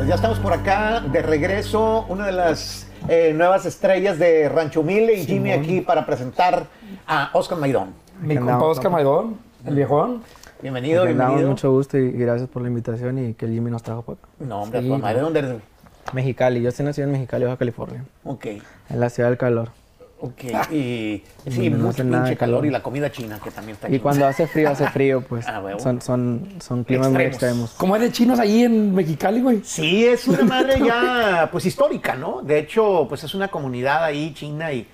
Pues ya estamos por acá, de regreso, una de las eh, nuevas estrellas de Rancho Humilde y Jimmy aquí para presentar a Oscar Maidón. Mi compa Oscar Maidón, el viejón. Bienvenido, bienvenido. mucho gusto y gracias por la invitación y que Jimmy nos trajo por acá. No, hombre, Sí, no. ¿dónde eres? Mexicali, yo estoy nacido en Mexicali, Baja California, Ok, en la ciudad del calor. Ok. Y sí, No mucho hace nada pinche de calor calor. y la comida china que también está Y cuando hace frío, hace frío, pues Ah, son, son, son climas muy Extremos. ¿Cómo es de chinos ahí en Mexicali, güey? Sí, es una madre ya, pues histórica, ¿no? De hecho, pues es una comunidad ahí china y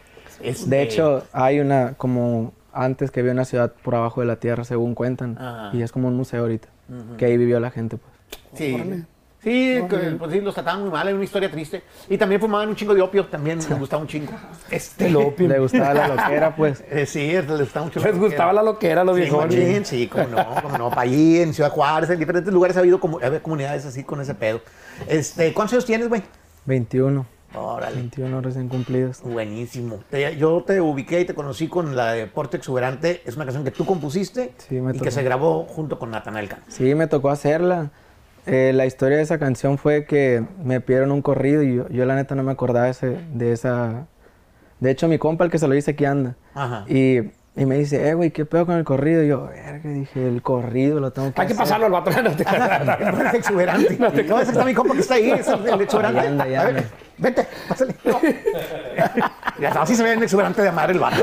es De hecho, hay una, como antes que había una ciudad por abajo de la tierra, según cuentan, Ajá. y es como un museo ahorita, que ahí vivió la gente, pues. Sí. Sí, que, pues sí, los trataban muy mal, era una historia triste. Y también fumaban un chingo de opio, también les gustaba un chingo. Este, El opio. Le gustaba la loquera, pues. Eh, sí, les gustaba mucho. Les gustaba la loquera a los Sí, viejones. sí, como no, como no. Para allí, en Ciudad Juárez, en diferentes lugares ha habido como, ha habido comunidades así con ese pedo. Este, ¿Cuántos años tienes, güey? 21, Órale. 21 recién cumplidos. Buenísimo. Te- yo te ubiqué y te conocí con la de Porte Exuberante. Es una canción que tú compusiste Sí, me y que se grabó junto con Natanael Cano. Sí, me tocó hacerla. Eh, la historia de esa canción fue que me pidieron un corrido y yo, yo la neta no me acordaba ese- de esa... De hecho, mi compa, el que se lo dice, aquí anda. Ajá. Y, y me dice, eh, güey, ¿qué pedo con el corrido? Y yo, verga, dije, el corrido lo tengo que Hay que hacer". pasarlo al vato. No te- No exuberante. No, ese que está mi compa que está ahí, es el, el exuberante. Ahí anda, ya A ver, anda. vente, pásale. No. Ya así se ve el exuberante de amar el vato.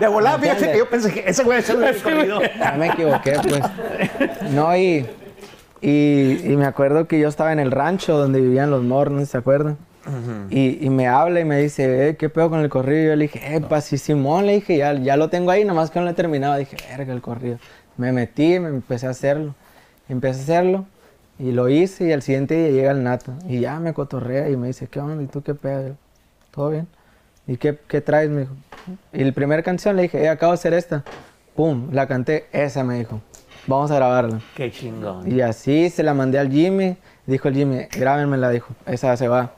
De volada, fíjate que yo pensé que ese güey es el corrido. Ya me equivoqué, pues. No, y, y, y me acuerdo que yo estaba en el rancho donde vivían los mornos, ¿se acuerdan? y, y me habla y me dice, eh, ¿qué pedo con el corrido? Yo le dije, eh, pa, sí, Simón, le dije, ya, ya lo tengo ahí, nomás que no lo he terminado. Dije, verga, el corrido. Me metí, me empecé a hacerlo. Empecé a hacerlo y lo hice y al siguiente día llega el nato. Y ya me cotorrea y me dice, ¿qué onda? ¿Y tú qué pedo? Yo, ¿Todo bien? ¿Y qué, qué traes? Me dijo. Y la primera canción le dije, eh, acabo de hacer esta. Pum, la canté, esa me dijo. Vamos a grabarla. Qué chingón. Y así se la mandé al Jimmy. Dijo el Jimmy, grábenmela, dijo. Esa se va.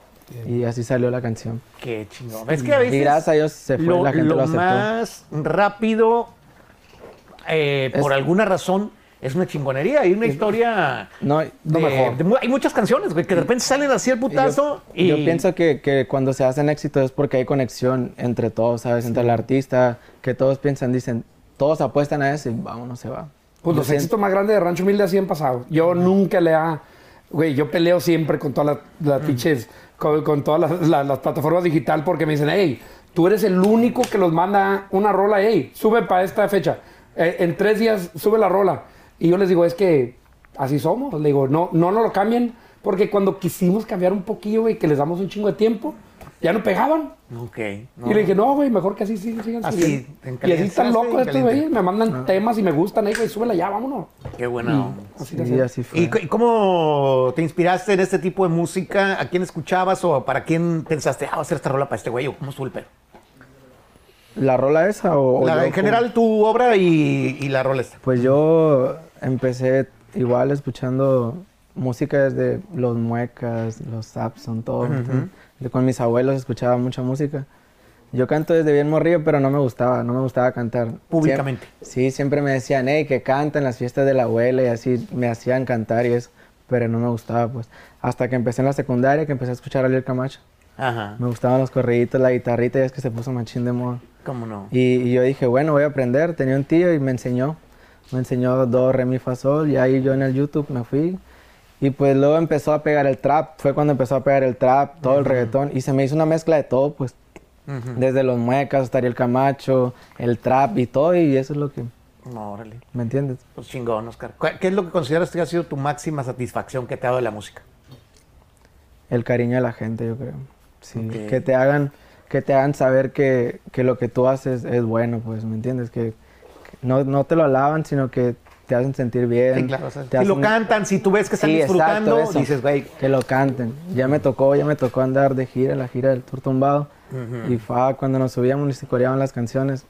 Y así salió la canción. Qué chingón. Es que a veces. Y gracias a Dios se fue, lo, la gente lo lo más rápido, eh, Es- por alguna razón, es una chingonería. Hay una historia. No, de- lo mejor. de hay muchas canciones, güey, que de repente salen así el putazo. Yo, y yo pienso que, que cuando se hacen éxito es porque hay conexión entre todos, ¿sabes? Entre el artista, que todos piensan, dicen, todos apuestan a eso y vámonos, se va. Pues los éxitos más grandes de Rancho Humilde así han pasado. Yo nunca le ha... Güey, yo peleo siempre con todas las, las pinches... Con, con todas las, las- las plataformas digital porque me dicen, hey, tú eres el único que los manda una rola, hey, sube para esta fecha. Eh, en tres días sube la rola. Y yo les digo, es que así somos. Le digo, no, no nos lo cambien porque cuando quisimos cambiar un poquillo, güey, que les damos un chingo de tiempo, ya no pegaban. Ok. Y le dije, no, güey, mejor que así sigan, sigan Así, subiendo". en Y así están locos estos güeyes. Me mandan temas y me gustan, hey, güey, súbela ya, vámonos. Qué buena onda. Así Sí, así fue. ¿Y, cómo te inspiraste en este tipo de música? ¿A quién escuchabas o para quién pensaste, ah, voy a hacer esta rola para este güey? ¿O ¿Cómo estuvo el pedo? ¿La rola esa o...? o La- yo en como- general, tu obra y, y la rola esta. Pues yo empecé igual escuchando música desde los muecas, los Sapson, todo. De- Con mis abuelos escuchaba mucha música. Yo canto desde bien morrido, pero no me gustaba, no me gustaba cantar. Públicamente. Sí, siempre me decían, hey, que canta en las fiestas de la abuela y así me hacían cantar y eso, pero no me gustaba, pues. Hasta que empecé en la secundaria, que empecé a escuchar a Ariel Camacho. Ajá. Me gustaban los corriditos, la guitarrita, y es que se puso machín de moda. ¿Cómo no? Y, y yo dije, bueno, voy a aprender. Tenía un tío y me enseñó. Me enseñó do, re, mi, fa, sol. Y ahí yo en el YouTube me fui. Y pues luego empezó a pegar el trap. Fue cuando empezó a pegar el trap, todo el reggaetón. Y se me hizo una mezcla de todo, pues. Desde los muecas hasta el Camacho, el trap y todo. Y eso es lo que... No, órale. ¿Me entiendes? Pues chingón, Oscar. ¿Cu- ¿Qué es lo que consideras que ha sido tu máxima satisfacción que te ha dado de la música? El cariño de la gente, yo creo. Sí. Ok. Que te hagan... Que te hagan saber que, que lo que tú haces es bueno, pues, ¿me entiendes? Que, que no, no te lo alaban, sino que te hacen sentir bien. Sí, claro. o sea, te si lo hacen- cantan, si tú ves que están Sí, disfrutando, exacto, eso. dices, güey, Que lo canten. Ya me tocó, ya me tocó andar de gira, la gira del Tour Tumbado. Y fue cuando nos subíamos y se coreaban las canciones.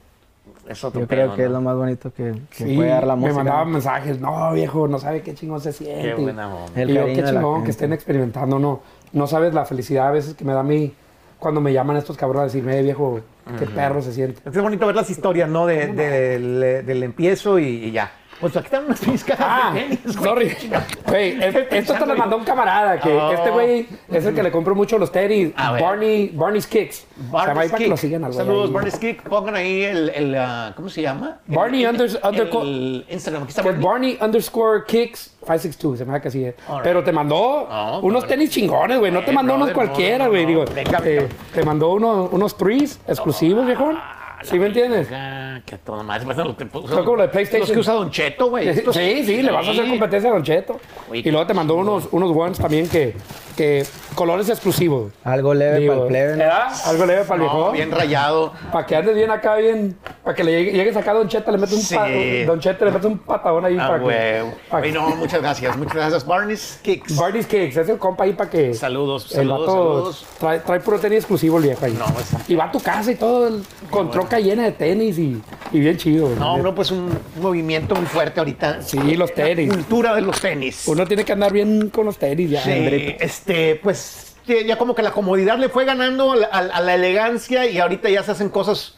es otro Yo creo pedo, que es ¿no? lo más bonito que, que Sí, puede dar la me música. mandaban mensajes, no, viejo, no sabe qué chingón se siente. Qué buena onda. El y yo, qué chingón que estén experimentando, no, no sabes la felicidad a veces que me da a mí cuando me llaman estos cabrones a decirme, "Eh, viejo, qué perro se siente. Es bonito ver las historias, ¿no? De- de- del, del empiezo y, y ya. Pues aquí están unas pinches cajas Ah, de tenis, güey. sorry. Güey, es- esto te lo mandó un camarada. Que Oh. este güey es el que le compro mucho los tenis. Barney, Barney's Kicks. Barney's que lo sigan al güey Saludos, ahí. Barney's Kick. Pongan ahí el, el, ah, ¿cómo se llama? Barney el, el Instagram. Aquí está Barney. Barney underscore kicks 562, se me da que así es. Alright. Pero te mandó No, unos brother. tenis chingones, güey. No te Eh, mandó unos brother, no, cualquiera, no, güey. no. Digo, Venga, te, venga. te mandó unos, unos threes exclusivos, viejón. ¿Sí me entiendes? Ah, que todo más. Lo que puso- Son como de PlayStation. Los que usa Don Cheto, güey. Sí, sí, le vas a hacer competencia a Don Cheto. Oye, Y luego te mandó unos, unos ones también que, que colores exclusivos. Algo leve Digo, para el plebe. ¿no? ¿verdad? Algo leve para el No, viejo. bien rayado. Para que andes bien acá, bien. Para que le llegue- llegues acá a Don Cheto, le metes un, Sí. pa- Don Cheto, le metes un patadón ahí. Ah, para que- güey. para Oye, no, muchas gracias. Muchas gracias. Barney's Kicks. Barney's Cakes, es el compa ahí para que. Saludos, el saludos, vato saludos. Trae, trae puro tenis exclusivo el viejo ahí. No, es- Y va a tu casa y todo, el- con troca llena de tenis y, y bien chido. No, no, pues un movimiento muy fuerte ahorita. Sí, los tenis. Cultura de los tenis. Uno tiene que andar bien con los tenis ya. Sí, este, pues ya como que la comodidad le fue ganando la, a la elegancia y ahorita ya se hacen cosas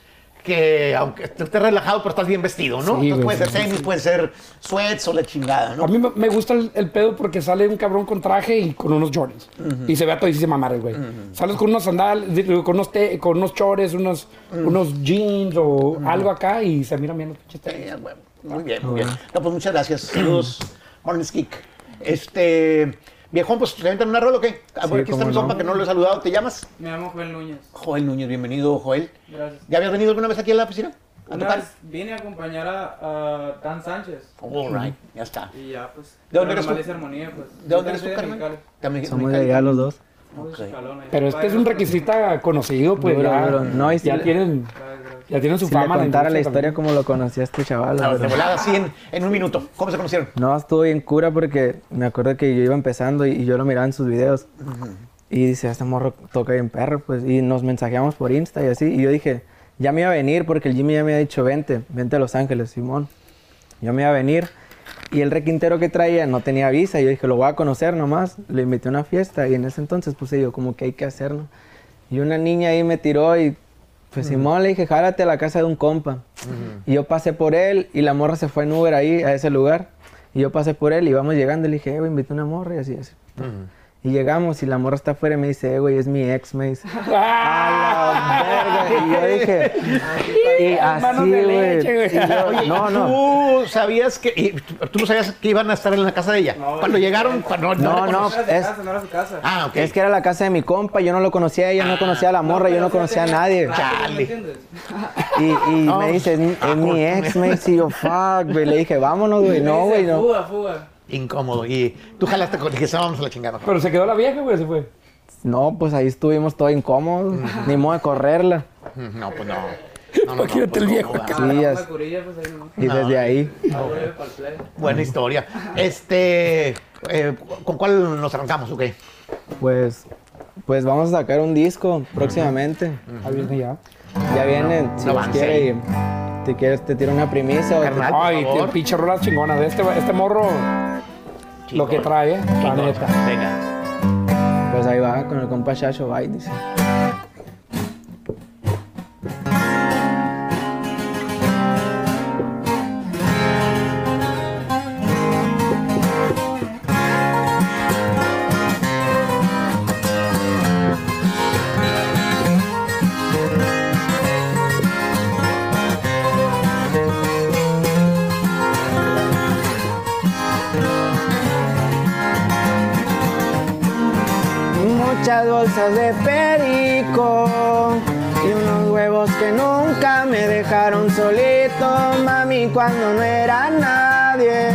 que, aunque estés relajado, pero estás bien vestido, ¿no? Sí, Entonces puede ser tenis, puede ser sweats o la chingada, ¿no? A mí me- gusta el, el pedo porque sale un cabrón con traje y con unos Jordans. Y se ve a todísima madre, güey. Sales con unos sandales, con unos, te- con unos chores, unos, unos jeans o algo acá y se miran bien los pinches tenis. Muy bien, muy bien. No, pues muchas gracias. Saludos, Barnes Kick. Este, viejón, pues te aventan una rola, ¿o qué? Ah, bueno, aquí está mi sopa no. que no lo he saludado. ¿Te llamas? Me llamo Joel Núñez. Joel Núñez, bienvenido, Joel. Gracias. ¿Ya habías venido alguna vez aquí a la oficina? ¿A Una tocar? vez vine a acompañar a, a Dan Sánchez. All right, ya está. Y ya, pues. ¿De dónde eres tú? Armonía, pues. ¿De dónde eres tú? Mexicali. También Somos de allá los dos. Somos de Ok. Chicalón, ahí. Pero este es un requisita conocido, pues Duro, ya, duro. No, y si ya le- tienen, ya tienen su Si le fama. en contara la historia también. como lo conocía este chaval. la volada, así en, en un minuto. ¿Cómo se conocieron? No, estuvo bien cura porque me acuerdo que yo iba empezando y, y yo lo miraba en sus videos. Y dice, este morro toca bien perro, pues. Y nos mensajeamos por Insta y así. Y yo dije, ya me iba a venir porque el Jimmy ya me había dicho, vente, vente a Los Ángeles, Simón. Yo me iba a venir. Y el requintero que traía no tenía visa. Y yo dije, lo voy a conocer nomás. Le invité a una fiesta y en ese entonces puse yo, como que hay que hacerlo. Y una niña ahí me tiró y pues Simón le dije, jálate a la casa de un compa. Y yo pasé por él y la morra se fue en Uber ahí, a ese lugar. Y yo pasé por él y íbamos llegando y le dije, eh, invité a una morra y así, así. Y llegamos y la morra está afuera y me dice, eh, güey, es mi ex, me dice. ¡Ah! A la verga. Y yo dije, y así, güey. leche, güey. Y yo, Oye, no, no. ¿Tú sabías que, y tú no sabías que iban a estar en la casa de ella? No, Cuando llegaron, cuando, No, no. No era su es- casa, no era su casa. Ah, ok. Es que era la casa de mi compa, yo no lo conocía a ella, no conocía a la morra, yo no conocía a nadie. Chale. ¿Me entiendes? Y, y No, me dice, es, mi- es mi ex, me dice, y yo, fuck, güey. Le dije, vámonos, güey. No, güey, no. Fuga, fuga. Incómodo. Y tú jalaste con dijiste, vamos a la chingada. Pero se quedó la vieja, güey, se fue. No, pues ahí estuvimos todos incómodos. Ni modo de correrla. No, pues no. No, no, no, pues, el viejo Ah, pues no. Y desde ahí. Ah. Buena historia. Este, eh, ¿con cuál nos arrancamos? Ok. Pues, pues vamos a sacar un disco próximamente. Ahí viene ya. Ya viene, si No quiere. Y si quieres, te tiro una primicia. o te- Carnal. Ay, pinche rola chingona de este, este morro. Lo que trae, eh, la neta. Venga. Pues ahí va, con el compa Chacho Bye, dice. Cuando no era nadie.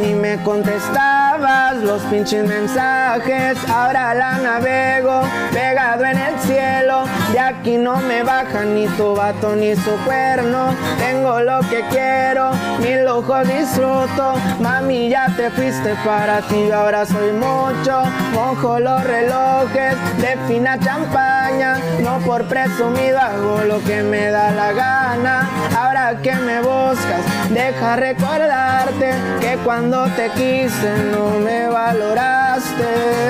Ni me contestabas los pinches mensajes, ahora la navego pegado en el cielo. De aquí no me baja ni tu vato ni su cuerno. Tengo lo que quiero, mi lujo disfruto. Mami, ya te fuiste para ti, ahora soy mucho. Mojo los relojes de fina champaña. No por presumido hago lo que me da la gana. Ahora que me buscas, deja recordarte que cuando te quise no me valoraste.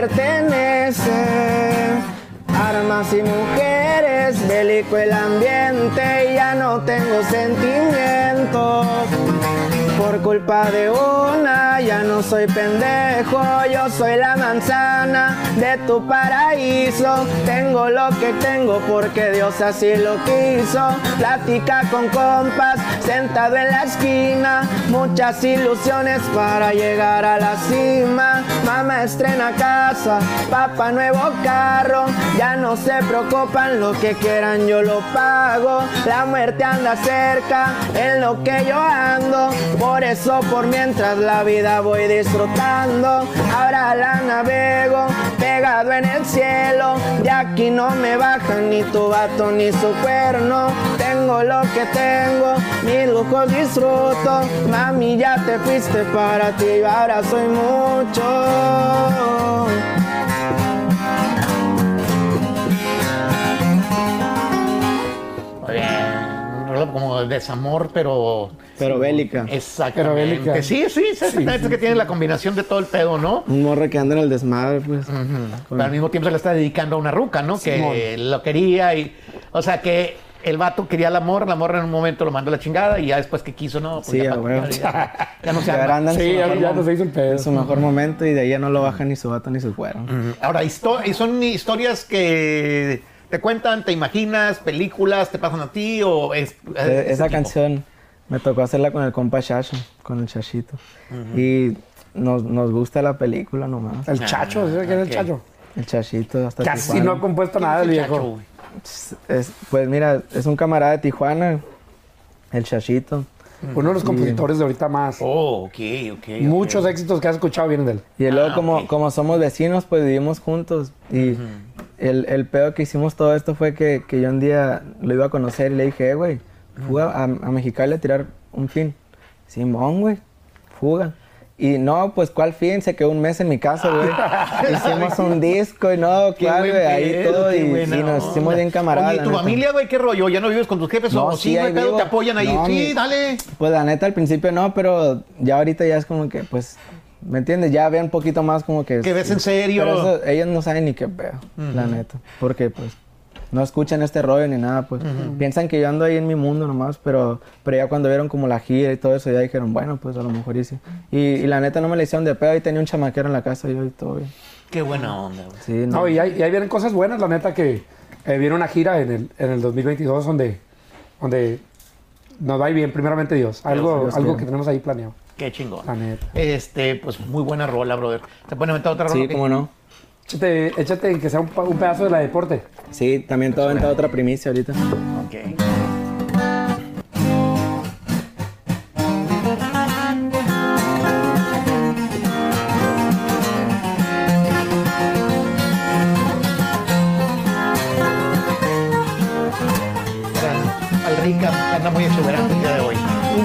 pertenece. Armas y mujeres, bélico el ambiente, ya no tengo sentimientos. Por culpa de una, ya no soy pendejo, yo soy la manzana de tu paraíso. Tengo lo que tengo porque Dios así lo quiso. Plática con compas, sentado en la esquina, muchas ilusiones para llegar a la cima. Mamá estrena casa, papá nuevo carro, ya no se preocupan lo que quieran, yo lo pago. La muerte anda cerca, en lo que yo ando, por eso por mientras la vida voy disfrutando. Ahora la navego, pegado en el cielo, de aquí no me bajan ni tu vato ni su cuerno. Tengo lo que tengo, mis lujos disfruto. Mami, ya te fuiste para ti, ahora soy mucho. Muy bien. Un rollo como de desamor, pero. Pero bélica. Exactamente. Pero bélica. Sí, sí, exactamente. es que tiene la combinación de todo el pedo, ¿no? Un morro que anda en el desmadre, pues. Pero al mismo tiempo se le está dedicando a una ruca, ¿no? Que lo quería y. O sea, que el vato quería el amor, la morra en un momento lo mandó a la chingada y ya después que quiso, ¿no? Pues Sí, ya, huevo. ya- ya no se anda Sí, ya, no se hizo el pedo. en su mejor momento y de ahí ya no lo baja ni su vato ni su cuero. Ahora, histo- y son historias que te cuentan, te imaginas, películas, te pasan a ti o es. Ese Esa canción me tocó hacerla con el compa Chacho, con el Chachito. Y nos, nos gusta la película nomás. El chacho, ¿sabes quién es el chacho? El Chachito hasta Casi Tijuana. no ha compuesto ¿Quién nada el viejo. Chacho, güey? Es- pues mira, es un camarada de Tijuana, el Chachito. Uno de los compositores de ahorita más. Oh, ok, ok. Muchos éxitos que has escuchado vienen de él. Y luego Ah, como, como somos vecinos, pues vivimos juntos. Y el, el pedo que hicimos todo esto fue que, que yo un día lo iba a conocer y le dije, eh, güey, fuga a, a Mexicali a tirar un fin. Simón, güey, fuga. Y no, pues ¿cuál fin? Se quedó un mes en mi casa, güey. Hicimos un disco y no, claro, güey, ahí todo. Y, buena y nos hicimos bien camaradas. ¿y tu neta. familia, güey, qué rollo? ¿Ya no vives con tus jefes No, o sí, sí, ahí vivo. te apoyan ahí? No, sí, mi- dale. Pues la neta al principio no, pero ya ahorita ya es como que, pues, ¿me entiendes? Ya vean un poquito más como que... Que ves en serio. Pero eso, ellos no saben ni qué pedo, la neta. Porque, pues, no escuchan este rollo ni nada, pues. Piensan que yo ando ahí en mi mundo nomás, pero, pero ya cuando vieron como la gira y todo eso, ya dijeron, bueno, pues a lo mejor y sí. Y, y la neta no me le hicieron de pedo y tenía un chamaquero en la casa yo y todo bien. Qué buena onda, güey. Sí, No, no. y ahí, y ahí vienen cosas buenas, la neta, que eh, viene una gira en el, en el 2022 donde, donde nos va a ir bien, primeramente Dios. Algo, Dios algo que tenemos ahí planeado, Qué chingón. la neta. Este, pues muy buena rola, brother. ¿Se puede inventar otra rola? Sí, cómo no. Échate, échate que sea un, pedazo de la deporte. Sí, también todo en otra primicia ahorita. Ok. Al rica anda muy exuberante el día de hoy.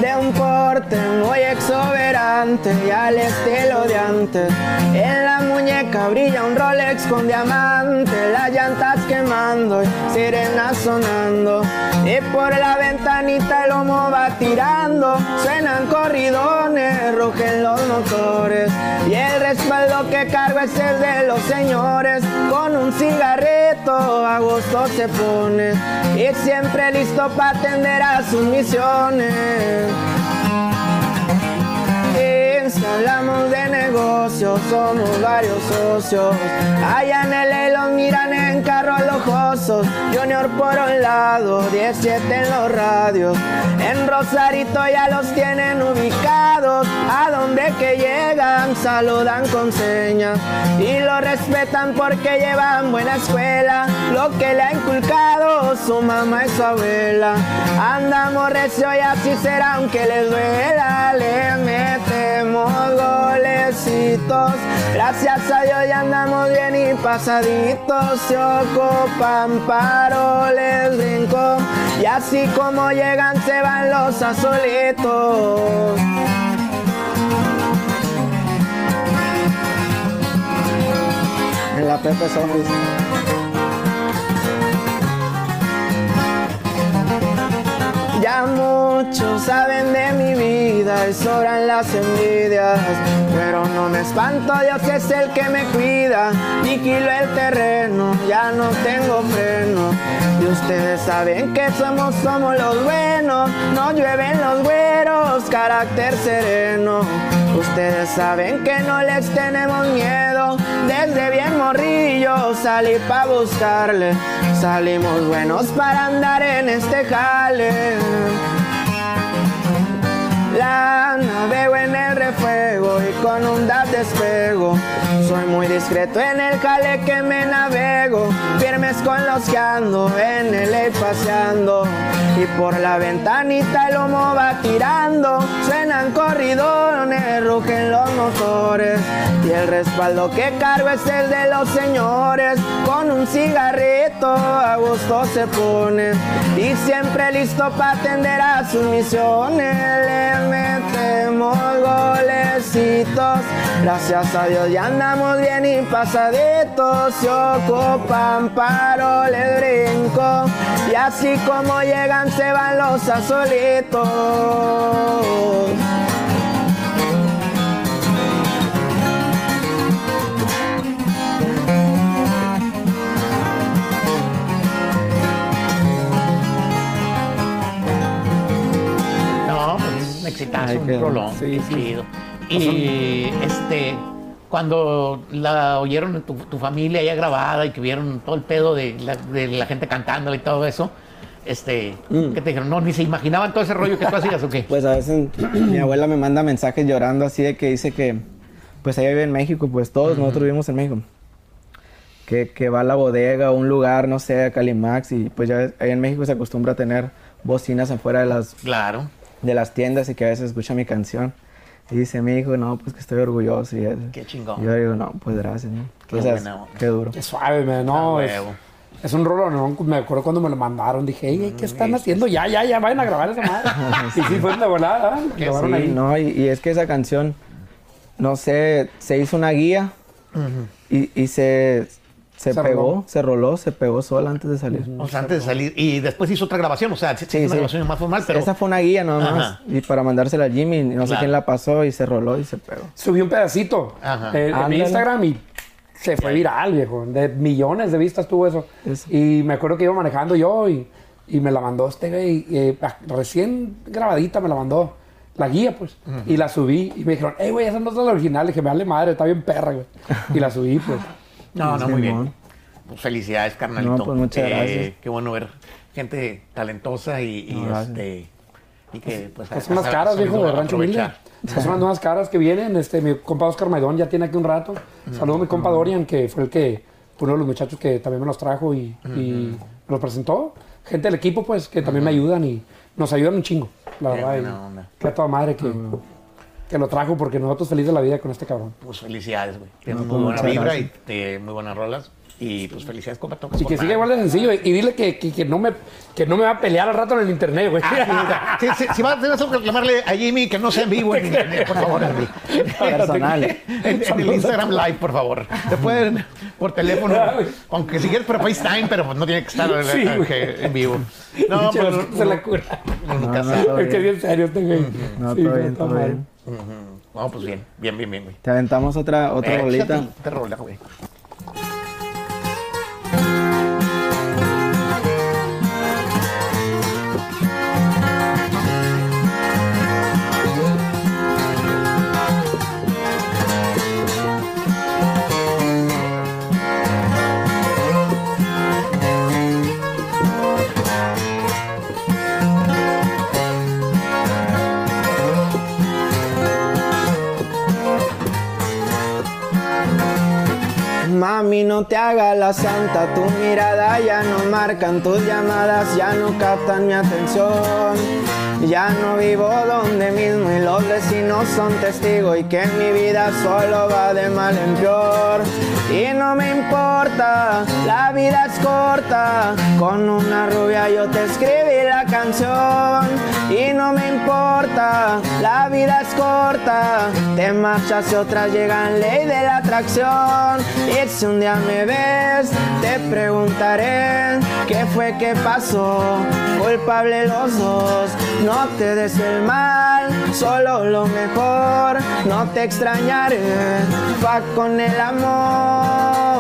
De un porte muy exuberante y al estilo de antes. Brilla un Rolex con diamante, las llantas quemando y sirenas sonando. Y por la ventanita el humo va tirando, suenan corridones, rugen los motores. Y el respaldo que cargo es el de los señores, con un cigarrito a gusto se pone. Y siempre listo para atender a sus misiones. Hablamos de negocios, somos varios socios. Allá en el los miran en carros lujosos. Junior por un lado, 17 en los radios. En Rosarito ya los tienen ubicados. A donde que llegan, saludan con señas. Y lo respetan porque llevan buena escuela. Lo que le ha inculcado su mamá y su abuela. Andamos recio y así será aunque les duela. Metemos golecitos. Gracias a Dios ya andamos bien y pasaditos. Se ocupan paroles, brinco. Y así como llegan se van los azulitos. La Pepe Office. Ya muchos saben de mi vida y sobran las envidias. Pero no me espanto, Dios es el que me cuida. Vigilo el terreno, ya no tengo freno. Y ustedes saben que somos, somos los buenos. No llueven los carácter sereno. Ustedes saben que no les tenemos miedo. Desde bien morrillo salí pa' buscarle. Salimos buenos para andar en este jale. La navego en el refuego y con un DAP despego. Soy muy discreto en el jale que me navego. Firmes con los que ando en el ley paseando. Y por la ventanita el humo va tirando. Suenan corridones, rugen los motores. Y el respaldo que cargo es el de los señores. Con un cigarrito a gusto se pone. Y siempre listo para atender a sus misiones. Metemos golecitos. Gracias a Dios ya andamos bien y pasaditos. Se ocupan paroles brinco. Y así como llegan se van los azolitos. Un exitazo, Ay, un qué- rolón, sí, qué sí. chido. Y este, cuando la oyeron tu, tu familia ya grabada y que vieron todo el pedo de la, de la gente cantándola y todo eso, este, Mm. ¿qué te dijeron? No, ni se imaginaban todo ese rollo que tú hacías o qué. Pues a veces mi abuela me manda mensajes llorando así de que dice que, pues ella vive en México, pues todos nosotros vivimos en México. Que, que va a la bodega, a un lugar, no sé, a Calimax, y pues ya ahí en México se acostumbra a tener bocinas afuera de las, Claro. De las tiendas y que a veces escucha mi canción. Y dice mi hijo, no, pues que estoy orgulloso y eso. Qué chingón. Y yo digo, no, pues gracias, ¿no? Qué O sea, buena onda. qué duro. Qué suave, man. No, Ah, es, es un rolo, ¿no? Me acuerdo cuando me lo mandaron. Dije, "Ey, ¿qué están haciendo? Ya, ya, ya, vayan a grabar esa madre. y sí, fue de volada. ¿eh? Sí, ahí. no, y, y es que esa canción, no sé, se hizo una guía y, y se, se, Se pegó, roló. se roló, se pegó sola antes de salir. O sea, antes de salir. Y después hizo otra grabación, o sea, sí, Sí, una sí. grabación más formal, pero. Esa fue una guía nomás. Ajá. Y para mandársela a Jimmy, no sé quién la pasó y se roló y se pegó. Subí un pedacito Ajá. eh, en mi. Instagram y se fue viral, viejo. De millones de vistas tuvo eso. Eso. Y me acuerdo que iba manejando yo y, y me la mandó este güey. eh, ah, recién grabadita me la mandó. La guía, pues. Y la subí. Y me dijeron, hey, güey, esa no es la original. Y dije, me vale madre, está bien perra, güey. Y la subí, pues. No, no, muy bien. Pues felicidades, carnalito. No, pues, muchas Eh, gracias. Qué bueno ver gente talentosa y, y, No, gracias. este. Y que, pues. Pues ha- unas caras, viejo, de Rancho Humilde. Son unas nuevas caras que vienen. Este, mi compa Oscar Maidón ya tiene aquí un rato. Saludo a mi compa Dorian, que fue el que, uno de los muchachos que también me los trajo y, y me los presentó. Gente del equipo, pues, que también me ayudan y nos ayudan un chingo, la verdad. y. Que a toda madre que, que lo trajo porque nosotros felices de la vida con este cabrón. Pues felicidades, güey. Tienes muy pues, buena vibra y te- muy buenas rolas. Y pues felicidades, compa. tocas Y que siga igual de sencillo. Y dile que, que, que no me, que no me va a pelear al rato en el internet, güey. Sí, sí, si vas a reclamarle a Jimmy que no sea en vivo en internet, por favor, Andy. Personal. En, en el Instagram Live, por favor. Te pueden por teléfono, aunque si quieres por FaceTime, pero pues no tiene que estar eh, Sí, güey. que en vivo. No, pero Oscar se la cura. nunca No, no, sabe. Es que es bien. bien serio este güey. No, Sí, todo bien, todo mal. Ujú. No, pues bien, bien, bien, bien, güey. Te aventamos otra, otra Eh, bolita. otra rola, güey. Hagas la santa, tu mirada ya no marcan, tus llamadas ya no captan mi atención. Ya no vivo donde mismo y los vecinos son testigos y que mi vida solo va de mal en peor. Y no me importa, la vida es corta, con una rubia yo te escribí canción y no me importa, la vida es corta. Te marchas y otras llegan, ley de la atracción. Y si un día me ves, te preguntaré qué fue que pasó. Culpable los dos, no te des el mal, solo lo mejor. No te extrañaré, va con el amor.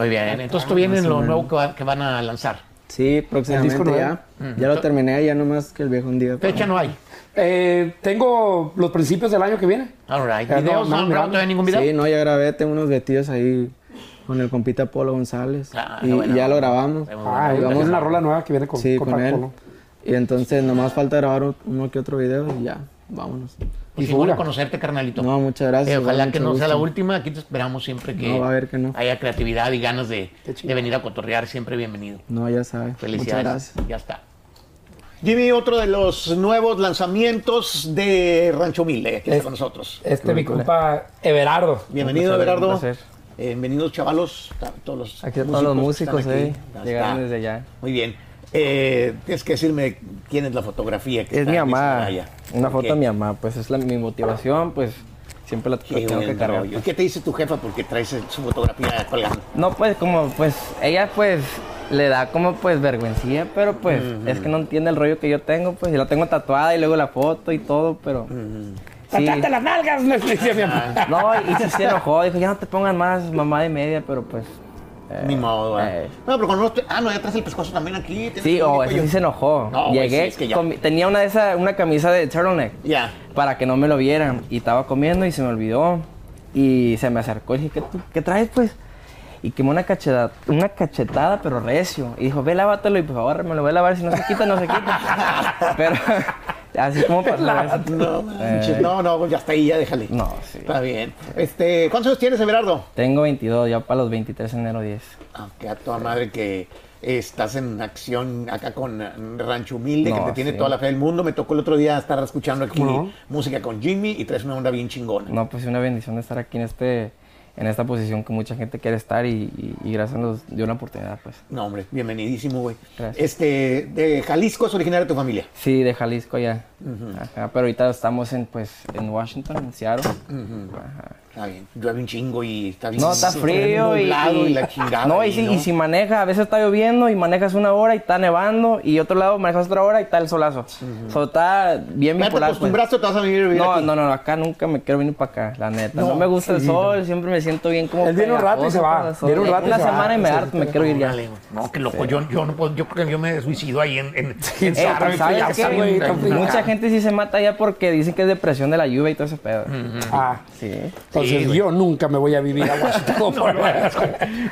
Muy bien. Entonces tú vienes lo nuevo que, va- que van a lanzar. Sí, próximamente disco ya. Ya lo terminé, ya nomás que el viejo un día. Fecha no hay. Eh, tengo los principios del año que viene. All right. Eh, no, ¿Videos? no, ¿No, grabado todavía ningún video? Sí, no, ya grabé, tengo unos vestidos ahí con el compita Polo González. Ah, y, qué bueno. y ya lo grabamos. Qué Ah, y vamos- una rola nueva que viene con, Sí, con con Paco, él. ¿no? Y entonces nomás falta grabar un- uno que otro video y ya, vámonos. Pues Y bueno conocerte, carnalito. No, muchas gracias. Eh, ojalá que no sea la última. Aquí te esperamos siempre que No, va a ver que no. haya creatividad y ganas de, venir a cotorrear. Siempre bienvenido. No, ya sabes. Felicidades. Muchas gracias. Ya está. Jimmy, otro de los nuevos lanzamientos de Rancho Humilde, aquí está Es- con nosotros. Este, mi compa Everardo. Bienvenido, Everardo. un placer. Eh, bienvenidos, chavalos. Todos los Aquí todos los músicos, que eh, llegaron está. desde allá. Muy bien. Eh, tienes que decirme quién es la fotografía que Es está mi mamá, una ¿Por foto qué? de mi mamá, pues es la, mi motivación, pues siempre la, la Qué tengo que cargar. rollo. ¿Qué te dice tu jefa porque traes su fotografía colgando? No, pues como, pues ella pues le da como pues vergüencilla, pero pues es que no entiende el rollo que yo tengo, pues y la tengo tatuada y luego la foto y todo, pero... Sí. ¡Tachate las nalgas! Le decía mi mamá. No, y sí se enojó, dijo, ya no te pongas más mamá de media, pero pues... eh, Ni modo, ¿verdad? eh. No, pero cuando no te- Ah, no, ya traes el pescuezo también aquí. Sí, o cuello. ese sí se enojó. No, Llegué, sí, es que ya. tenía una de esas, una camisa de turtleneck. Ya. para que no me lo vieran. Y estaba comiendo y se me olvidó. Y se me acercó y dije, ¿qué, tú- qué traes pues? Y quemó una cachetada, una cachetada, pero recio. Y dijo, ve, lávatelo. Y pues ahora me lo voy a lavar. Si no se quita, no se quita. pero así como pasó. No, Eh. no, no, ya está ahí, ya déjale. No, sí. Está bien. Este, ¿Cuántos años tienes, Everardo? Tengo 22, ya para los 23 de enero 10. Aunque a toda madre que estás en acción acá con Rancho Humilde, que No, te tiene sí. toda la fe del mundo. Me tocó el otro día estar escuchando aquí música con Jimmy y traes una onda bien chingona. No, pues es una bendición estar aquí en este en esta posición que mucha gente quiere estar y, y- y gracias Dios dio una oportunidad, pues. No, hombre, bienvenidísimo, güey. Gracias. Este, de Jalisco es originaria de tu familia. Sí, de Jalisco ya. Ajá, pero ahorita estamos en, pues, en Washington, en Seattle. Ajá. Está bien. Llueve un chingo y está bien. No, está frío y, y, y- la chingada. No, y ahí, si, y si maneja, a veces está lloviendo y manejas una hora y está nevando y otro lado manejas otra hora y está el solazo. So, está bien ¿Ya te bipolar. pues. acostumbraste o te vas a vivir, vivir No, aquí? no, no, acá nunca me quiero venir para acá, la neta. No, No, me gusta el sol, siempre me siento bien como Él viene un rato y se va, viene un rato Una semana y me harto, me quiero ir ya. No, qué loco. Yo, yo no puedo, yo creo que yo me suicido ahí en, en, en güey. Mucha gente sí se mata allá porque dicen que es depresión de la lluvia y todo ese pedo. Ah, Sí. entonces yo nunca me voy a vivir a Washington. No, no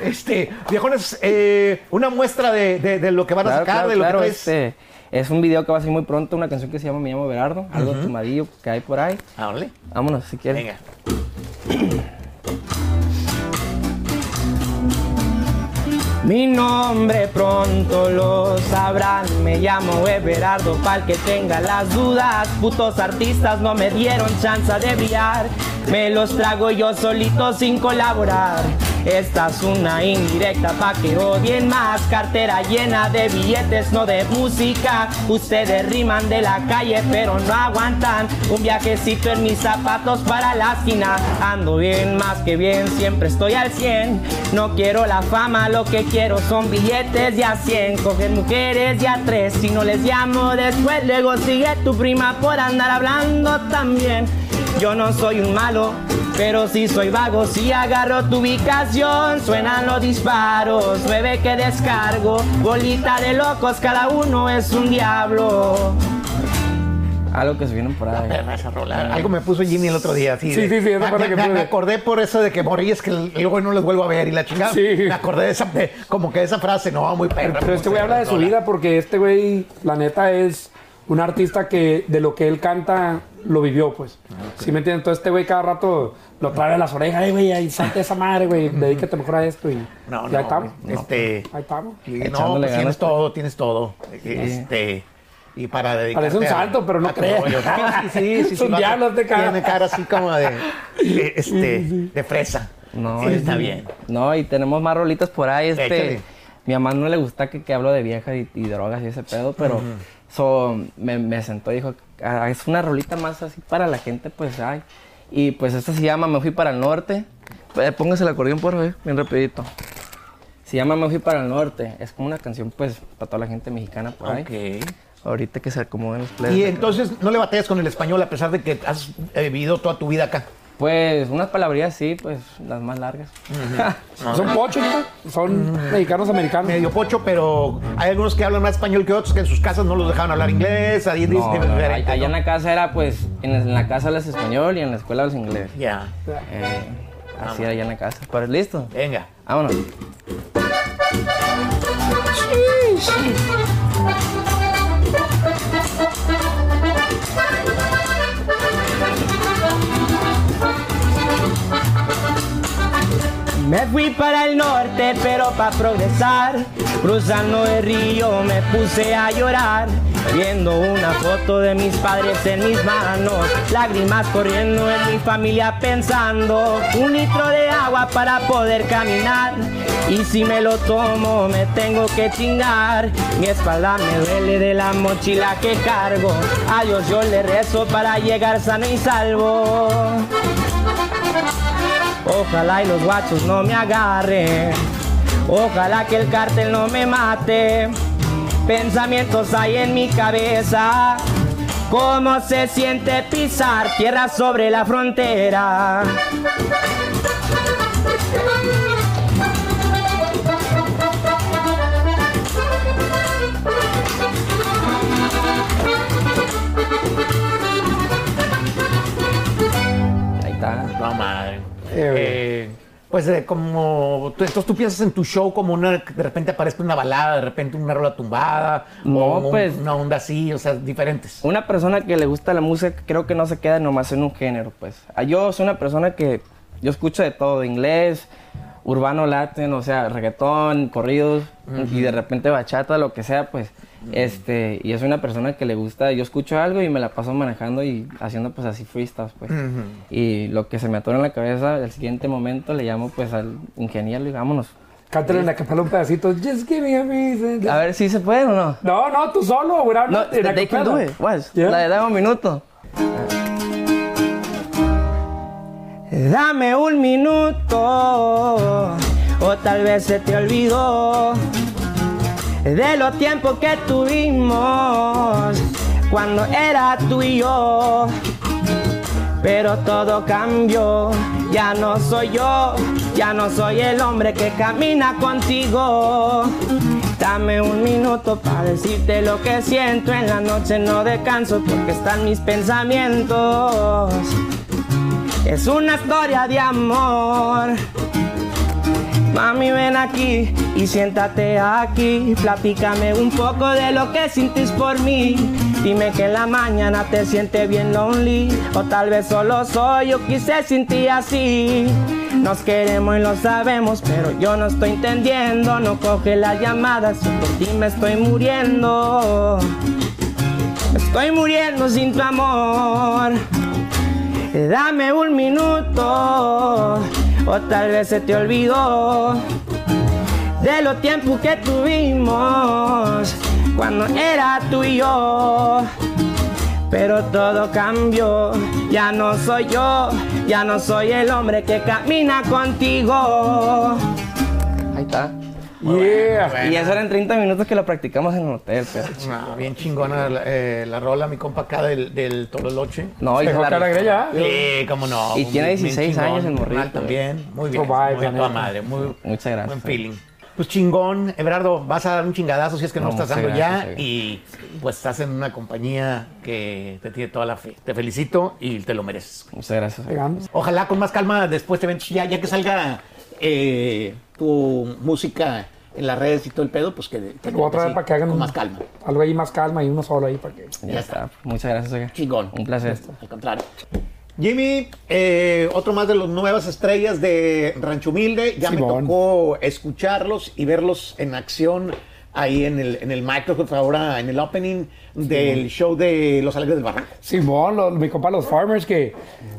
este, viejones, eh, una muestra de, de- de lo que van a Claro, sacar, claro, de lo claro, que este, es un video que va a salir muy pronto, una canción que se llama Me llamo Berardo, algo tomadillo que hay por ahí. Ah. Vámonos si quieres. Venga. Mi nombre pronto lo sabrán, me llamo Everardo, pa'l que tenga las dudas. Putos artistas no me dieron chance de brillar, me los trago yo solito sin colaborar. Esta es una indirecta pa' que odien más, cartera llena de billetes, no de música. Ustedes riman de la calle, pero no aguantan un viajecito en mis zapatos para la esquina. Ando bien, más que bien, siempre estoy al 100. No quiero la fama, lo que quiero son billetes de a 100. Coger mujeres de a 3, si no les llamo después, luego sigue tu prima por andar hablando también. Yo no soy un malo, pero sí soy vago. Si agarro tu ubicación, suenan los disparos. Nueve que descargo, bolita de locos, cada uno es un diablo. Algo que se vienen por ahí. Perra esa rola. Algo me puso Jimmy el otro día. Así Sí, de- sí, sí, esa me, que me- me acordé por eso de que morí, es que luego no les vuelvo a ver y la chingada. Sí. Me acordé de esa, de- como que de esa frase, no, muy perra. Pero este güey habla de su vida porque este güey, la neta, es un artista que de lo que él canta lo vivió, pues. ¿Sí me entiendes? Entonces este güey cada rato lo trae a las orejas, ay, güey, ahí salte esa madre, güey, dedícate mejor a esto y No, y no, ahí estamos. este- Ahí estamos. No, pues tienes pues. todo, tienes todo. Este, y para dedicarte Parece un a- santo, pero no a creas. Sí, sí, sí. sí, Es un va- diablo este cara. Tiene cara así como de, de, este, de fresa. No, Sí, está bien. No, y tenemos más rolitas por ahí. Este, Échale. mi mamá no le gusta que, que hablo de viejas y, y drogas y ese pedo, pero so, me, me sentó y dijo, "Ah, es una rolita más así para la gente, pues, ay. Y pues esta se llama Me fui para el norte. Eh, póngase el acordeón, por favor, bien rapidito. Se llama Me fui para el norte. Es como una canción, pues, para toda la gente mexicana por ahí. Ok. Ahorita que se acomoden los players. Y entonces no le batallas con el español a pesar de que has eh, vivido toda tu vida acá. Pues, unas palabrillas sí, pues, las más largas. Son pochos, ¿no? Son mexicanos americanos. Medio pocho, pero hay algunos que hablan más español que otros que en sus casas no los dejaban hablar inglés. Ahí No, dice no, diferente, allá en ¿no? la casa era pues, en, en la casa hablas español y en la escuela hablas inglés. Ya, Eh, así era allá en la casa. ¿Pero listo? venga. Vámonos. Me fui para el norte, pero para progresar, cruzando el río me puse a llorar, viendo una foto de mis padres en mis manos, lágrimas corriendo en mi familia pensando, un litro de agua para poder caminar, y si me lo tomo me tengo que chingar, mi espalda me duele de la mochila que cargo, a Dios yo le rezo para llegar sano y salvo. Ojalá y los guachos no me agarren. Ojalá que el cártel no me mate. Pensamientos hay en mi cabeza. ¿Cómo se siente pisar tierra sobre la frontera? Eh, pues eh, como tú, entonces tú piensas en tu show como una de repente aparece una balada, de repente una rola tumbada, No, o un- pues- una onda así, o sea, diferentes. Una persona que le gusta la música creo que no se queda nomás en un género, pues. Ah, Yo soy una persona que yo escucho de todo, inglés, urbano, latin, o sea, reggaetón, corridos y de repente bachata, lo que sea, pues. Este, y soy una persona que le gusta, yo escucho algo y me la paso manejando y haciendo pues así freestyles, pues. Y lo que se me atora en la cabeza, el siguiente momento le llamo pues al ingeniero y vámonos. Cántale en la capela un pedacito. Just give me a reason. A ver si se puede o no. No, no, tú solo, güey. No, en la they can do capela. it. What? Yeah. La de dame un minuto. Dame un minuto, o tal vez se te olvidó de los tiempos que tuvimos cuando era tú y yo. Pero todo cambió, ya no soy yo, ya no soy el hombre que camina contigo. Dame un minuto para decirte lo que siento en la noche, no descanso porque están mis pensamientos. Es una historia de amor. Mami, ven aquí y siéntate aquí. Platícame un poco de lo que sintís por mí. Dime que en la mañana te sientes bien lonely. O tal vez solo soy yo quise sentir así. Nos queremos y lo sabemos, pero yo no estoy entendiendo. No coge las llamadas, por ti me estoy muriendo. Estoy muriendo sin tu amor. Dame un minuto, o tal vez se te olvidó de los tiempos que tuvimos cuando era tú y yo. Pero todo cambió, ya no soy yo, ya no soy el hombre que camina contigo. Ahí está. Yeah. Y eso eran 30 minutos que lo practicamos en el hotel, pero. No, bien chingona la, eh, la rola, mi compa acá del, del Tololoche. No, y Dejó la la ya. Sí, cómo no. Y tiene Bien 16 chingón, años el morrito, También, muy bien. Oh, bye, muy a la toda madre, muy, Muchas gracias. buen feeling. Pues chingón, Everardo, vas a dar un chingadazo si es que no, No, estás dando gracias, ya. oiga. Y pues estás en una compañía que te tiene toda la fe. Te felicito y te lo mereces. Muchas gracias. Llegamos. Ojalá con más calma después te ven, ya, ya que salga eh, tu música en las redes y todo el pedo, pues que, que Lo voy a traer sí, para que hagan con más calma. algo ahí más calma y uno solo ahí para que. Ya está. Muchas gracias, oiga. Chingón. Un placer. Al contrario. Jimmy, eh, otro más de las nuevas estrellas de Rancho Humilde. Ya me tocó escucharlos y verlos en acción ahí en el, en el Microsoft, ahora en el opening del show de Los Alegres del Barranco. Simón, los- mi compa los Farmers, que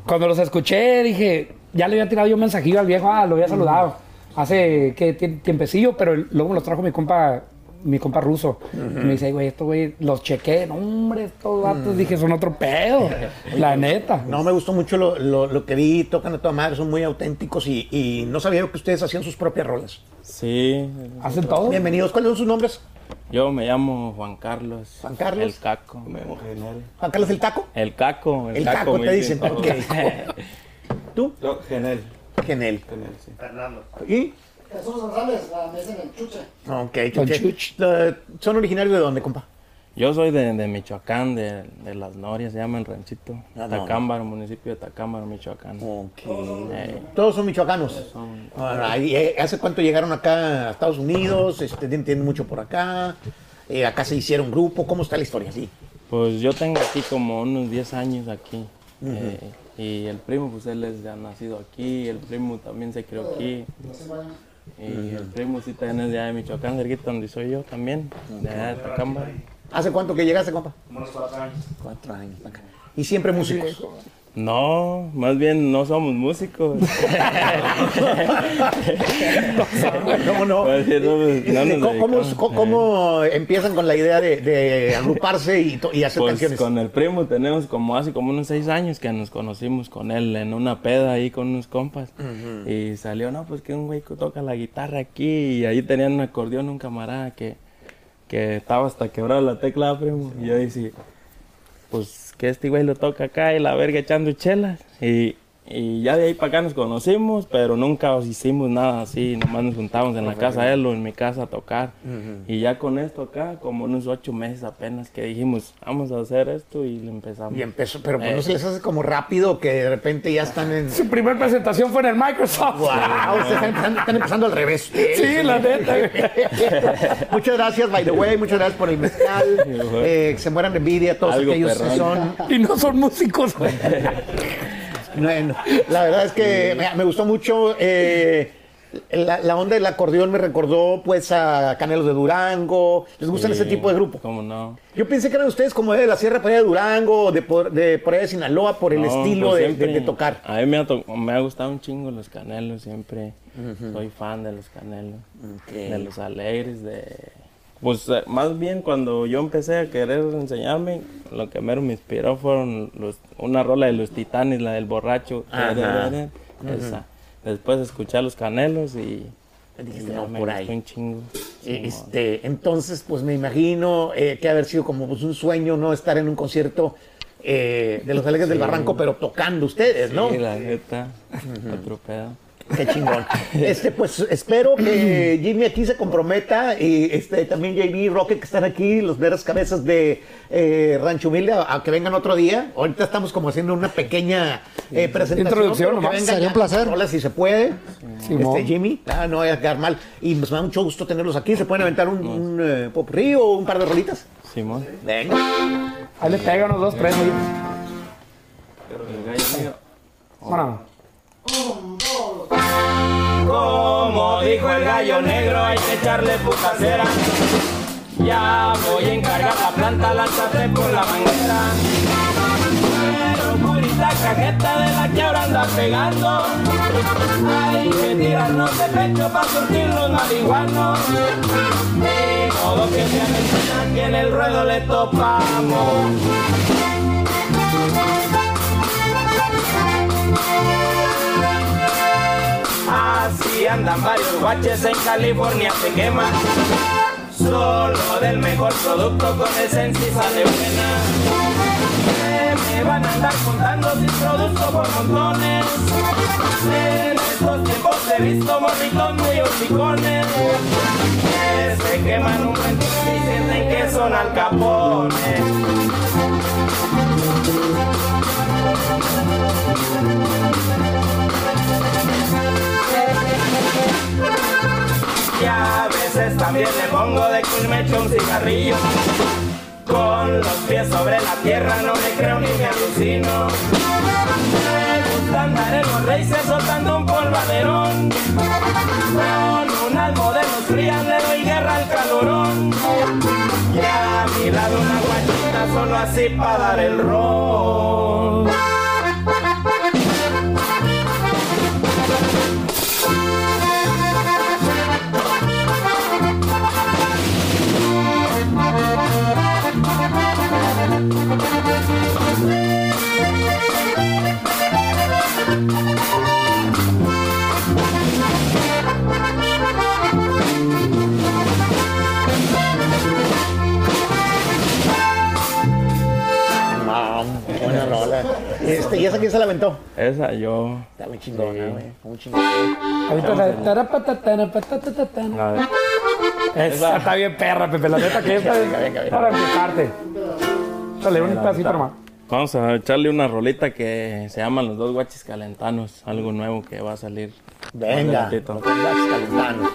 cuando los escuché dije, ya le había tirado yo un mensajillo al viejo, ah, lo había saludado hace que tiempecillo, pero luego me los trajo mi compa, mi compa ruso. Y me dice, "Ay, güey, estos güey, los chequé, no, hombre, estos vatos, dije, son otro pedo, la neta. No, me gustó mucho lo, lo- lo que vi, tocan a toda madre, son muy auténticos y, y no sabía que ustedes hacían sus propias rolas. Sí, Hacen todo. Bienvenidos, ¿cuáles son sus nombres? yo me llamo Juan Carlos. Juan Carlos. El Caco. Juan Carlos el Taco. El Caco. El Caco, me te dicen. todos. ok. ¿Tú? Yo, Genel. Genel. Genel, sí. ¿Y? Jesús González, la mesa en el chuche. Ok, chuche. Chuch. Eh, ¿Son originarios de dónde, compa? Yo soy de, de Michoacán, de, de Las Norias, se llama el ranchito. Ah, no, Tacámbaro, municipio de Tacámbaro, Michoacán. Ok. Eh, Todos son michoacanos. Ahora, ¿y, eh, ¿Hace cuánto llegaron acá a Estados Unidos? Este, tienen mucho por acá. Eh, acá se hicieron grupo. ¿Cómo está la historia? Sí. pues yo tengo aquí como unos 10 años aquí. Eh, y el primo, pues él es ya nacido aquí. El primo también se crió aquí. Y el primo sí también es de allá de Michoacán, cerquita donde soy yo también, de allá de Tacámbaro. ¿Hace cuánto que llegaste, compa? Unos cuatro años. Cuatro años. Y siempre músicos. No, más bien no somos músicos. ¿Cómo no? No, no nos ¿Cómo, cómo- cómo empiezan con la idea de, de agruparse y, y hacer Pues canciones? con el primo tenemos como hace como unos seis años que nos conocimos con él en una peda ahí con unos compas. Y salió, no, pues que un güey que toca la guitarra aquí. Y ahí tenían un acordeón, un camarada que, que estaba hasta quebrado la tecla, primo. Y yo dije, pues que este güey lo toca acá y la verga echando chelas. Y, y ya de ahí para acá nos conocimos, pero nunca hicimos nada así. Nomás nos juntábamos en la casa de él o en mi casa a tocar. Y ya con esto acá, como unos ocho meses apenas que dijimos, vamos a hacer esto y le empezamos. Y empezó, pero pues, Eh. no se les hace como rápido que de repente ya están en... Su primer presentación fue en el Microsoft. ¡Wow! Ustedes están, empezando- están empezando al revés. Sí, la neta. muchas gracias, by the way. Muchas gracias por el mezcal. Eh, que se mueran de envidia todos Algo aquellos que perrón. son... Y no son músicos. Bueno, la verdad es que me, me gustó mucho. eh, la, la onda del acordeón me recordó pues a Canelos de Durango. ¿Les gustan Sí, ese tipo de grupo? ¿Cómo no? Yo pensé que eran ustedes como de la Sierra por allá de Durango, de por, de por allá de Sinaloa, por el No, estilo pues de, siempre- de- de tocar. A mí me ha, to- me ha gustado un chingo los canelos, siempre soy fan de los canelos, de los alegres, de... Pues eh, más bien cuando yo empecé a querer enseñarme, lo que mero me inspiró fueron los, una rola de los titanes, la del borracho. Ajá. Esa. Después escuché los canelos y... Dijiste, no, por ahí. un chingo. Eh, Este, entonces, pues me imagino eh, que haber sido como pues, un sueño, ¿no? Estar en un concierto eh, de los Alegres del Barranco, pero tocando ustedes, ¿no? Sí, la neta, otro pedo. Qué chingón. Este, pues espero que Jimmy aquí se comprometa y este también JB Rocket que están aquí, los veras cabezas de eh, Rancho Humilde, a, a que vengan otro día. Ahorita estamos como haciendo una pequeña eh, presentación. Introducción pero que nomás. vengan Sería ya un placer. Hola, si se puede. Simón. Este, Jimmy, ah, no vaya a quedar mal. Y nos da mucho gusto tenerlos aquí. ¿Se pueden aventar un, un eh, popurrí o un par de rolitas? Simón. Venga. Ahí le pegan unos dos, tres. güey. El gallo mío. Bueno, Como dijo el gallo negro, hay que echarle puta cera. Ya voy a encargar la planta, lánzate por la manguera. Pero cajeta de la que ahora anda pegando. Hay que tirarnos de pecho para surtir los marihuanos. De modo que sea mentira que en el ruedo le topamos. Así andan varios guaches en California se queman. Solo del mejor producto con esencia y sale buena. Que me van a andar contando si produzco por montones. En estos tiempos he visto morritos muy hocicones. Que se queman un buen y sienten que son alcapones. Y a veces le pongo de que me echo un cigarrillo. Con los pies sobre la tierra no me creo ni me alucino. Me gusta andar en los races soltando un polvaderón. Con unas modelos frías le doy guerra al calorón. Y a mi lado una guachita solo así para dar el rol. Buena rola. Este, ¿Y esa quién se la aventó? Esa yo. Está muy chingona, güey. Muy chingona. Ahorita la tarapatatarapatatatana. A ver. Esa está bien perra, Pepe. La neta que esta Venga, venga, venga. para empezarte. Dale, un pedacito nomás. Vamos a echarle una rolita que se llama Los Dos Guachis Calentanos. Algo nuevo que va a salir. Venga. Los guachis calentanos.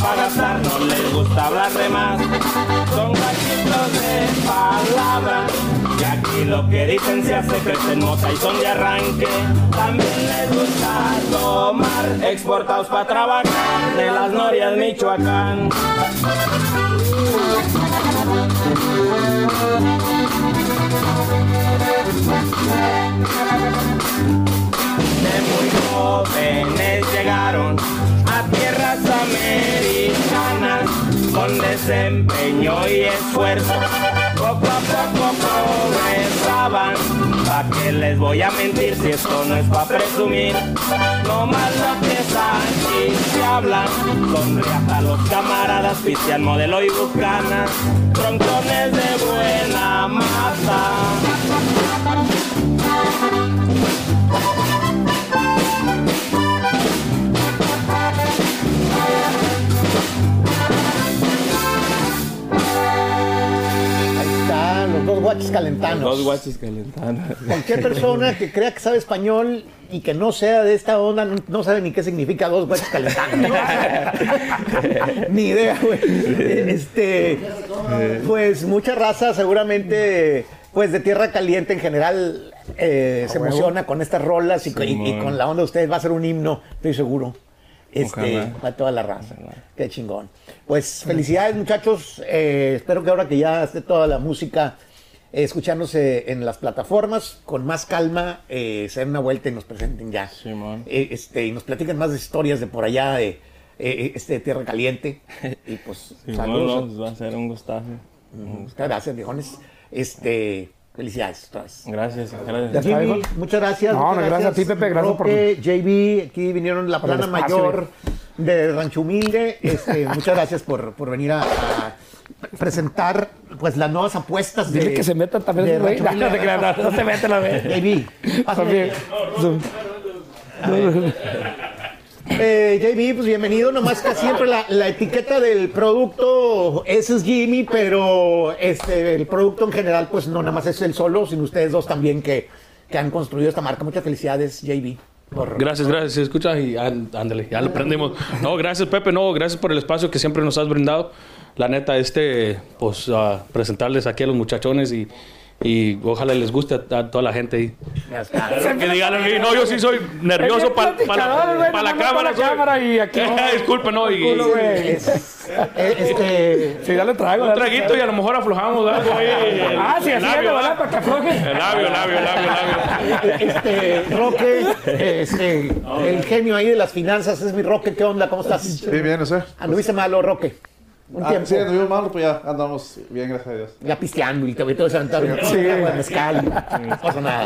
Para no les gusta hablar de más, son guachitos de palabra. Y aquí lo que dicen se hace crecer mota y son de arranque. También les gusta tomar, exportados para trabajar de las norias Michoacán. de muy jóvenes con desempeño y esfuerzo. Poco a poco progresaban. ¿Pa' qué les voy a mentir si esto no es pa' presumir? No más lo es aquí se hablan. Con riata los camaradas pistean modelo y bucana. Troncones de buena mata. Guachis calentanos. Dos Guachis Calentanos. Cualquier persona que crea que sabe español y que no sea de esta onda, no, no sabe ni qué significa dos guachis calentanos. ni idea, güey. Este, pues mucha raza seguramente, pues de tierra caliente en general, eh, se emociona con estas rolas y, y- y Simón. con la onda de ustedes va a ser un himno, estoy seguro. Este, para toda la raza. Qué chingón. Pues felicidades, muchachos. Eh, espero que ahora que ya esté toda la música eh, escuchándose en las plataformas, con más calma, eh, se den una vuelta y nos presenten ya. Simón. Eh, este, y nos platiquen más de historias de por allá, de eh, este, Tierra Caliente. Y pues, Sí, saludos. va a ser un gustazo. Muchas gracias, viejones. Este, felicidades otra vez. Gracias, gracias. Jimmy, muchas gracias. No, muchas no, gracias a ti, Pepe, gracias por- Roque, JB, aquí vinieron la por plana mayor de Rancho Humilde. Este, muchas gracias por, por venir a, a presentar pues las nuevas apuestas de Dile que se meta también de güey. No, no no, no se mete la vez. JB. También. Eh, JB, pues bienvenido. Nomás que siempre la, la etiqueta del producto ese es Jimmy, pero este, el producto en general, pues no nada más es el solo, sino ustedes dos también que, que han construido esta marca. Muchas felicidades, JB. por- Gracias, gracias. Se escucha y án- ándale, ya lo aprendimos. No, gracias Pepe, no, gracias por el espacio que siempre nos has brindado. La neta, este, pues ah, presentarles aquí a los muchachones y, y ojalá les guste a, a toda la gente ahí. Que digan a mí, no, yo sí soy nervioso para güey, la, cámara. para la soy- cámara y aquí no. Disculpe, no. Y, Culo, este, Sí, dale trago. un dale traguito y a lo mejor aflojamos algo ahí. el- Ah, sí, el así es, labio, ¿verdad? Para que afloje. El labio, labio, labio, labio. este, Roque, este, el genio ahí de las finanzas es mi Roque. ¿Qué onda? ¿Cómo estás? Sí, bien, o sea. Anduviste malo, Roque. Un Ah, tiempo. sí, anduvimos mal, pues ya andamos bien, gracias a Dios. Ya pisteando y te todo se aventaron sí. de mezcal. No pasa nada.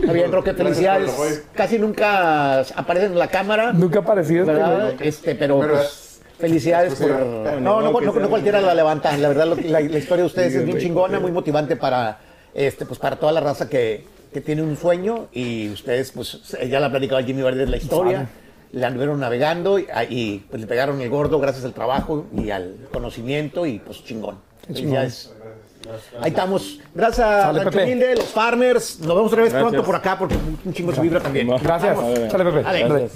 Está bien, Roque, felicidades. Casi nunca aparecen en la cámara. Nunca apareció este, ¿verdad? güey. Este, pero Pero pues, felicidades por. No, no, no, no, cualquiera la levanta. La verdad, la, la historia de ustedes Sí, es bien güey. chingona, muy motivante para, este, pues, para toda la raza que, que tiene un sueño. Y ustedes, pues, ya la ha platicado Jimmy Verde la historia. Le anduvieron navegando y, y, pues, le pegaron el gordo gracias al trabajo y al conocimiento y pues chingón. Ahí estamos. Gracias a Rancho. Humilde, los farmers. Nos vemos otra vez Gracias. pronto por acá porque un chingo se vibra también. Gracias. Sale, Pepe. Verde.